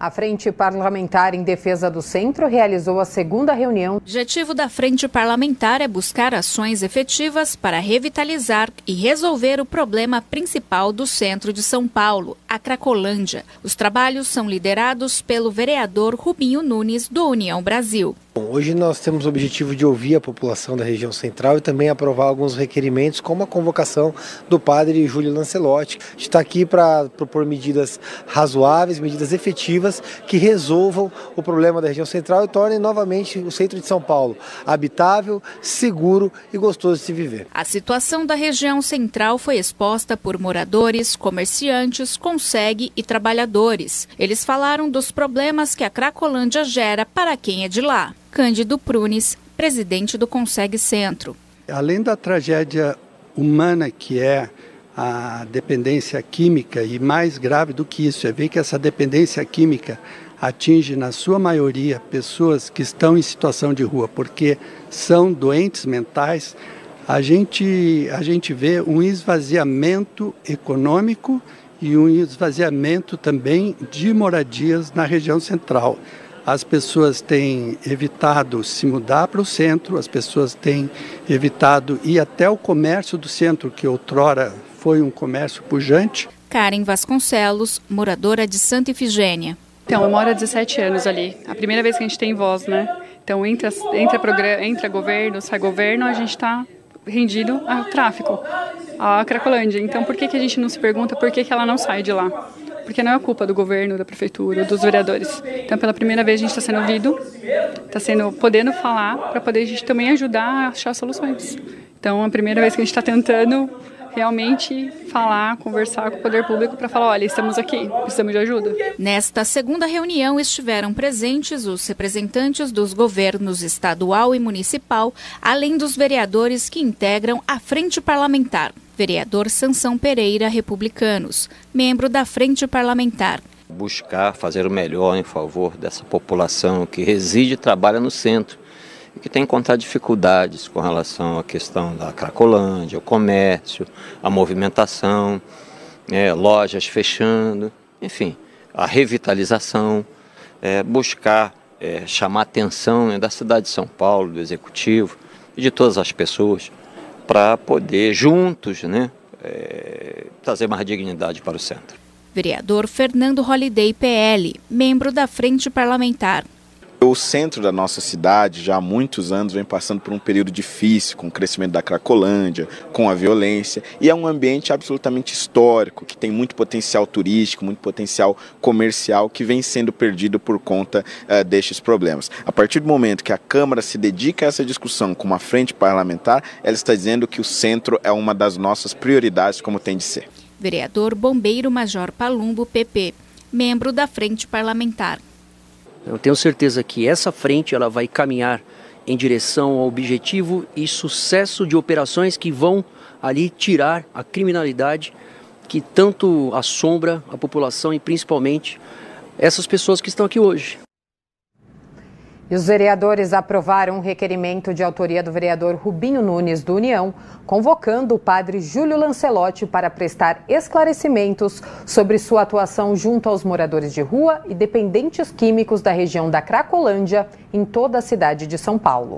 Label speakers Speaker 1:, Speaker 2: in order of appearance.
Speaker 1: A Frente Parlamentar em Defesa do Centro realizou a segunda reunião. O
Speaker 2: objetivo da Frente Parlamentar é buscar ações efetivas para revitalizar e resolver o problema principal do centro de São Paulo, a Cracolândia. Os trabalhos são liderados pelo vereador Rubinho Nunes, do União Brasil.
Speaker 3: Hoje nós temos o objetivo de ouvir a população da região central e também aprovar alguns requerimentos, como a convocação do padre Júlio Lancelotti. A gente está aqui para propor medidas razoáveis, medidas efetivas que resolvam o problema da região central e tornem novamente o centro de São Paulo habitável, seguro e gostoso de se viver.
Speaker 2: A situação da região central foi exposta por moradores, comerciantes, consegue e trabalhadores. Eles falaram dos problemas que a Cracolândia gera para quem é de lá. Cândido Prunes, presidente do Consegue Centro.
Speaker 4: Além da tragédia humana que é a dependência química, e mais grave do que isso é ver que essa dependência química atinge, na sua maioria, pessoas que estão em situação de rua, porque são doentes mentais, a gente, a gente vê um esvaziamento econômico e um esvaziamento também de moradias na região central. As pessoas têm evitado se mudar para o centro, as pessoas têm evitado ir até o comércio do centro, que outrora foi um comércio pujante.
Speaker 2: Karen Vasconcelos, moradora de Santa Ifigênia.
Speaker 5: Então, eu moro há 17 anos ali. A primeira vez que a gente tem voz, né? Então, entra, entra, entra governo, sai governo, a gente está rendido ao tráfico, à Cracolândia. Então, por que, que a gente não se pergunta por que, que ela não sai de lá? Porque não é culpa do governo, da prefeitura, dos vereadores. Então, pela primeira vez, a gente está sendo ouvido, está sendo podendo falar para poder a gente também ajudar a achar soluções. Então, é a primeira vez que a gente está tentando realmente falar, conversar com o poder público para falar, olha, estamos aqui, precisamos de ajuda.
Speaker 2: Nesta segunda reunião estiveram presentes os representantes dos governos estadual e municipal, além dos vereadores que integram a frente parlamentar vereador Sansão Pereira, republicanos, membro da Frente Parlamentar.
Speaker 6: Buscar fazer o melhor em favor dessa população que reside e trabalha no centro e que tem encontrado dificuldades com relação à questão da Cracolândia, o comércio, a movimentação, é, lojas fechando, enfim, a revitalização, é, buscar é, chamar atenção né, da cidade de São Paulo, do executivo e de todas as pessoas para poder juntos né, é, trazer mais dignidade para o centro.
Speaker 2: Vereador Fernando Holliday PL, membro da Frente Parlamentar.
Speaker 7: O centro da nossa cidade já há muitos anos vem passando por um período difícil, com o crescimento da Cracolândia, com a violência, e é um ambiente absolutamente histórico, que tem muito potencial turístico, muito potencial comercial, que vem sendo perdido por conta uh, destes problemas. A partir do momento que a Câmara se dedica a essa discussão com uma frente parlamentar, ela está dizendo que o centro é uma das nossas prioridades, como tem de ser.
Speaker 2: Vereador Bombeiro Major Palumbo, PP, membro da Frente Parlamentar.
Speaker 8: Eu tenho certeza que essa frente ela vai caminhar em direção ao objetivo e sucesso de operações que vão ali tirar a criminalidade que tanto assombra a população e principalmente essas pessoas que estão aqui hoje.
Speaker 1: E os vereadores aprovaram um requerimento de autoria do vereador Rubinho Nunes, do União, convocando o padre Júlio Lancelotti para prestar esclarecimentos sobre sua atuação junto aos moradores de rua e dependentes químicos da região da Cracolândia, em toda a cidade de São Paulo.